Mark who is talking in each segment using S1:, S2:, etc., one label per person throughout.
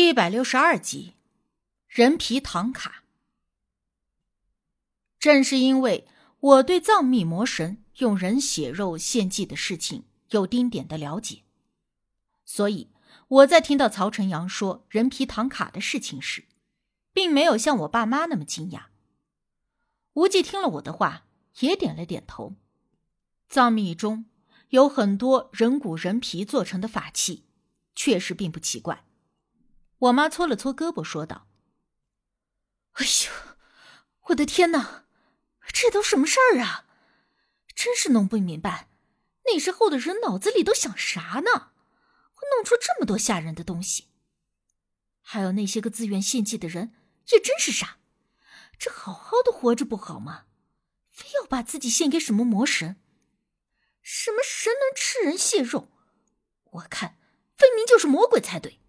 S1: 一百六十二集，人皮唐卡。正是因为我对藏密魔神用人血肉献祭的事情有丁点的了解，所以我在听到曹晨阳说人皮唐卡的事情时，并没有像我爸妈那么惊讶。无忌听了我的话，也点了点头。藏密中有很多人骨人皮做成的法器，确实并不奇怪。我妈搓了搓胳膊，说道：“
S2: 哎呦，我的天哪，这都什么事儿啊！真是弄不明白，那时候的人脑子里都想啥呢？会弄出这么多吓人的东西。还有那些个自愿献祭的人，也真是傻。这好好的活着不好吗？非要把自己献给什么魔神？什么神能吃人血肉？我看分明就是魔鬼才对。”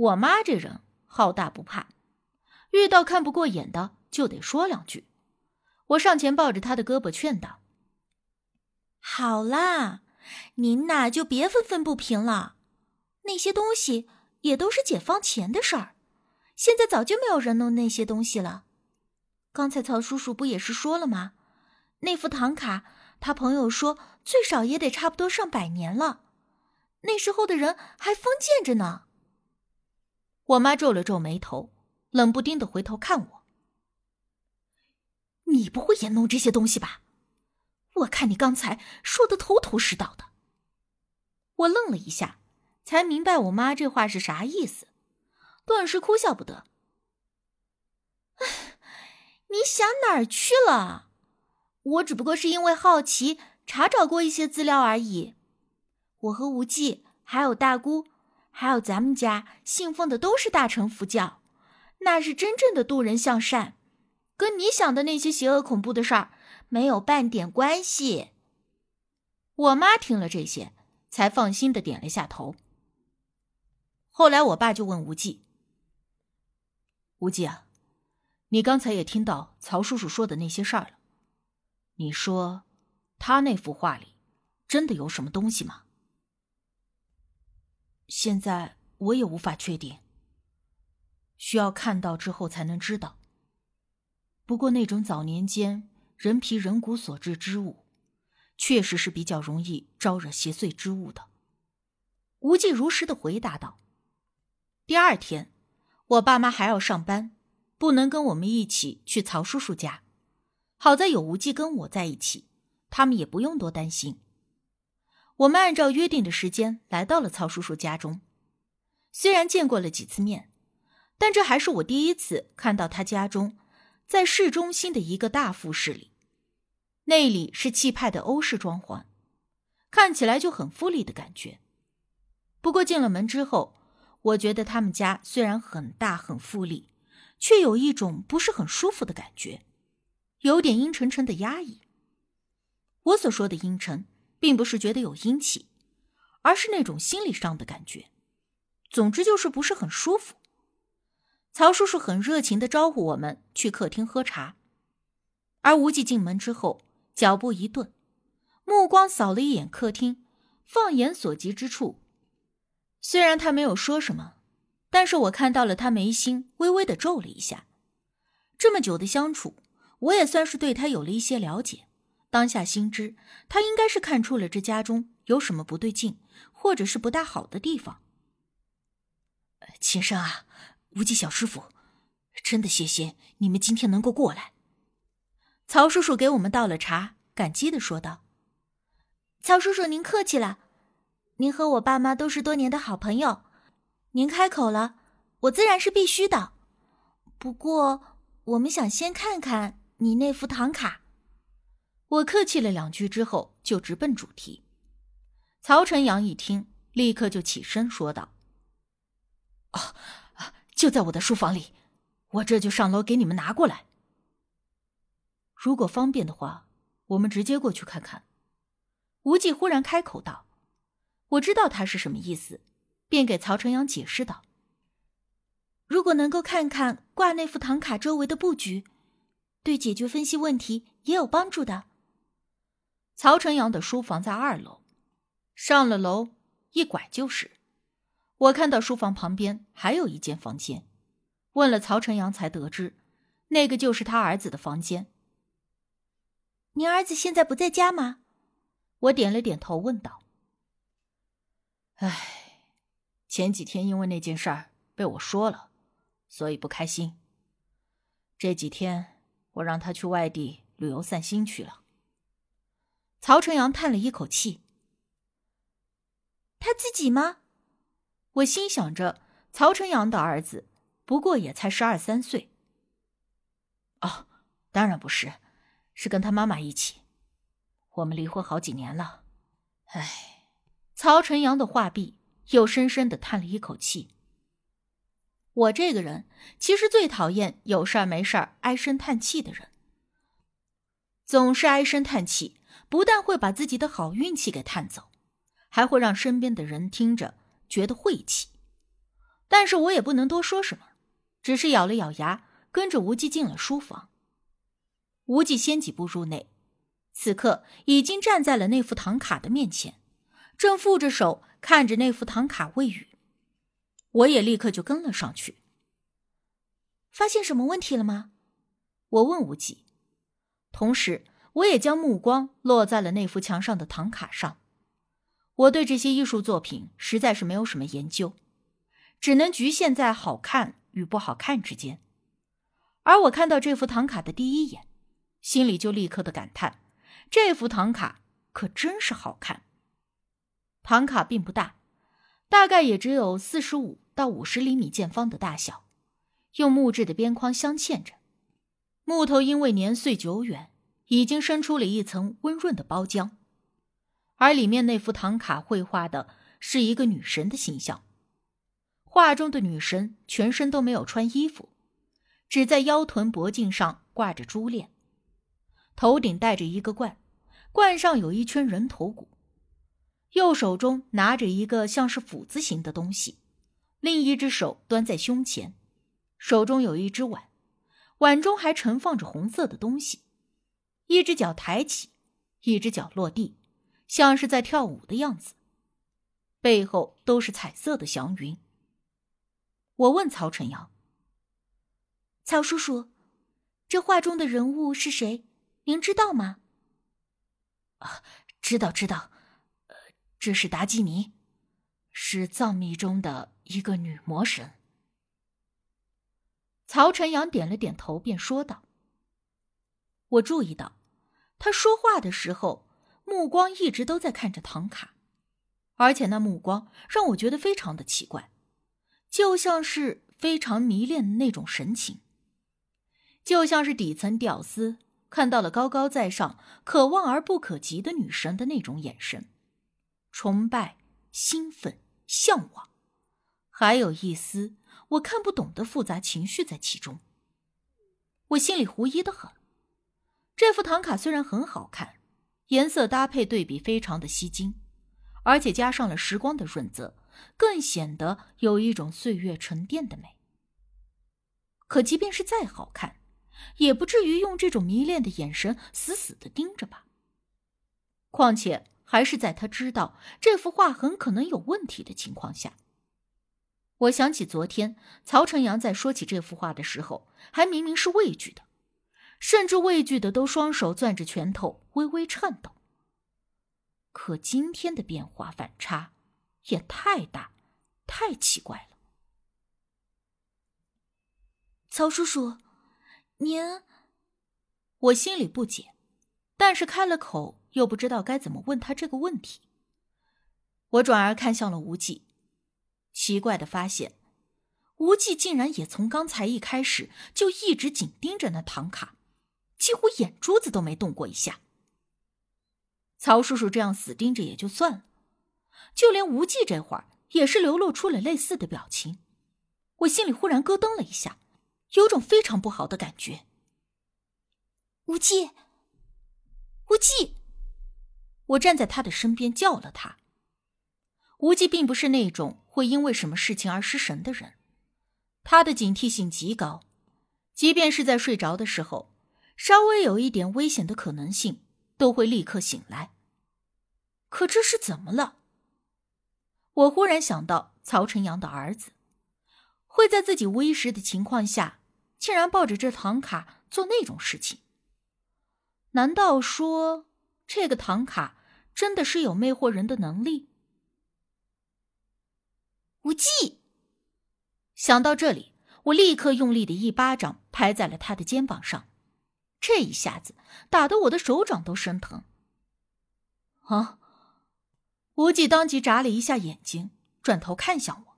S1: 我妈这人好大不怕，遇到看不过眼的就得说两句。我上前抱着她的胳膊劝道：“
S2: 好啦，您呐就别愤愤不平了。那些东西也都是解放前的事儿，现在早就没有人弄那些东西了。刚才曹叔叔不也是说了吗？那副唐卡，他朋友说最少也得差不多上百年了，那时候的人还封建着呢。”
S1: 我妈皱了皱眉头，冷不丁的回头看我：“
S2: 你不会也弄这些东西吧？我看你刚才说的头头是道的。”
S1: 我愣了一下，才明白我妈这话是啥意思，顿时哭笑不得：“
S2: 你想哪儿去了？我只不过是因为好奇，查找过一些资料而已。我和无忌还有大姑。”还有咱们家信奉的都是大乘佛教，那是真正的渡人向善，跟你想的那些邪恶恐怖的事儿没有半点关系。
S1: 我妈听了这些，才放心的点了下头。后来我爸就问无忌：“无忌啊，你刚才也听到曹叔叔说的那些事儿了，你说他那幅画里真的有什么东西吗？”
S3: 现在我也无法确定，需要看到之后才能知道。不过那种早年间人皮人骨所制之物，确实是比较容易招惹邪祟之物的。
S1: 无忌如实的回答道。第二天，我爸妈还要上班，不能跟我们一起去曹叔叔家。好在有无忌跟我在一起，他们也不用多担心。我们按照约定的时间来到了曹叔叔家中，虽然见过了几次面，但这还是我第一次看到他家中，在市中心的一个大复式里，内里是气派的欧式装潢，看起来就很富丽的感觉。不过进了门之后，我觉得他们家虽然很大很富丽，却有一种不是很舒服的感觉，有点阴沉沉的压抑。我所说的阴沉。并不是觉得有阴气，而是那种心理上的感觉。总之就是不是很舒服。曹叔叔很热情的招呼我们去客厅喝茶，而无忌进门之后，脚步一顿，目光扫了一眼客厅，放眼所及之处，虽然他没有说什么，但是我看到了他眉心微微的皱了一下。这么久的相处，我也算是对他有了一些了解。当下心知，他应该是看出了这家中有什么不对劲，或者是不大好的地方。
S3: 秦生啊，无忌小师傅，真的谢谢你们今天能够过来。
S1: 曹叔叔给我们倒了茶，感激的说道：“
S2: 曹叔叔您客气了，您和我爸妈都是多年的好朋友，您开口了，我自然是必须的。不过，我们想先看看你那幅唐卡。”
S1: 我客气了两句之后，就直奔主题。曹晨阳一听，立刻就起身说道：“
S3: 哦，就在我的书房里，我这就上楼给你们拿过来。
S1: 如果方便的话，我们直接过去看看。”无忌忽然开口道：“我知道他是什么意思，便给曹晨阳解释道：‘
S2: 如果能够看看挂那副唐卡周围的布局，对解决分析问题也有帮助的。’”
S1: 曹晨阳的书房在二楼，上了楼一拐就是。我看到书房旁边还有一间房间，问了曹晨阳，才得知，那个就是他儿子的房间。
S2: 您儿子现在不在家吗？
S1: 我点了点头，问道。唉，前几天因为那件事儿被我说了，所以不开心。这几天我让他去外地旅游散心去了。
S3: 曹晨阳叹了一口气。
S2: 他自己吗？
S1: 我心想着，曹晨阳的儿子不过也才十二三岁。哦，当然不是，是跟他妈妈一起。我们离婚好几年了。唉，曹晨阳的话毕，又深深的叹了一口气。我这个人其实最讨厌有事儿没事儿唉声叹气的人。总是唉声叹气，不但会把自己的好运气给叹走，还会让身边的人听着。觉得晦气，但是我也不能多说什么，只是咬了咬牙，跟着无忌进了书房。无忌先几步入内，此刻已经站在了那副唐卡的面前，正负着手看着那副唐卡喂语。我也立刻就跟了上去。
S2: 发现什么问题了吗？
S1: 我问无忌，同时我也将目光落在了那幅墙上的唐卡上。我对这些艺术作品实在是没有什么研究，只能局限在好看与不好看之间。而我看到这幅唐卡的第一眼，心里就立刻的感叹：这幅唐卡可真是好看。唐卡并不大，大概也只有四十五到五十厘米见方的大小，用木质的边框镶嵌着，木头因为年岁久远，已经生出了一层温润的包浆。而里面那幅唐卡绘画的是一个女神的形象，画中的女神全身都没有穿衣服，只在腰臀脖颈上挂着珠链，头顶戴着一个冠，冠上有一圈人头骨，右手中拿着一个像是斧子形的东西，另一只手端在胸前，手中有一只碗，碗中还盛放着红色的东西，一只脚抬起，一只脚落地。像是在跳舞的样子，背后都是彩色的祥云。我问曹晨阳：“
S2: 曹叔叔，这画中的人物是谁？您知道吗？”“
S3: 啊，知道，知道。这是达吉尼，是藏秘中的一个女魔神。”
S1: 曹晨阳点了点头，便说道：“我注意到，他说话的时候。”目光一直都在看着唐卡，而且那目光让我觉得非常的奇怪，就像是非常迷恋的那种神情，就像是底层屌丝看到了高高在上、可望而不可及的女神的那种眼神，崇拜、兴奋、向往，还有一丝我看不懂的复杂情绪在其中。我心里狐疑的很，这幅唐卡虽然很好看。颜色搭配对比非常的吸睛，而且加上了时光的润泽，更显得有一种岁月沉淀的美。可即便是再好看，也不至于用这种迷恋的眼神死死的盯着吧。况且还是在他知道这幅画很可能有问题的情况下。我想起昨天曹晨阳在说起这幅画的时候，还明明是畏惧的。甚至畏惧的都双手攥着拳头，微微颤抖。可今天的变化反差也太大，太奇怪了。
S2: 曹叔叔，您……
S1: 我心里不解，但是开了口又不知道该怎么问他这个问题。我转而看向了无忌，奇怪的发现，无忌竟然也从刚才一开始就一直紧盯着那唐卡。几乎眼珠子都没动过一下。曹叔叔这样死盯着也就算了，就连无忌这会儿也是流露出了类似的表情。我心里忽然咯噔了一下，有种非常不好的感觉。
S2: 无忌，无忌！
S1: 我站在他的身边叫了他。无忌并不是那种会因为什么事情而失神的人，他的警惕性极高，即便是在睡着的时候。稍微有一点危险的可能性，都会立刻醒来。可这是怎么了？我忽然想到，曹晨阳的儿子，会在自己无意识的情况下，竟然抱着这唐卡做那种事情？难道说这个唐卡真的是有魅惑人的能力？
S2: 无忌
S1: 想到这里，我立刻用力的一巴掌拍在了他的肩膀上，这一下子打得我的手掌都生疼。啊！无忌当即眨了一下眼睛，转头看向我，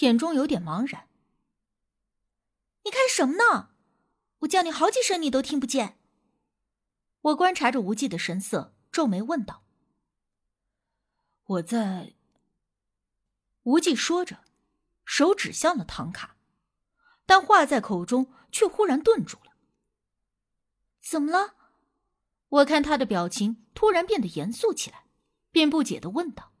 S1: 眼中有点茫然。
S2: 你看什么呢？我叫你好几声，你都听不见。
S1: 我观察着无忌的神色，皱眉问道：“我在。”无忌说着，手指向了唐卡，但话在口中却忽然顿住了。
S2: 怎么了？
S1: 我看他的表情突然变得严肃起来，便不解的问道。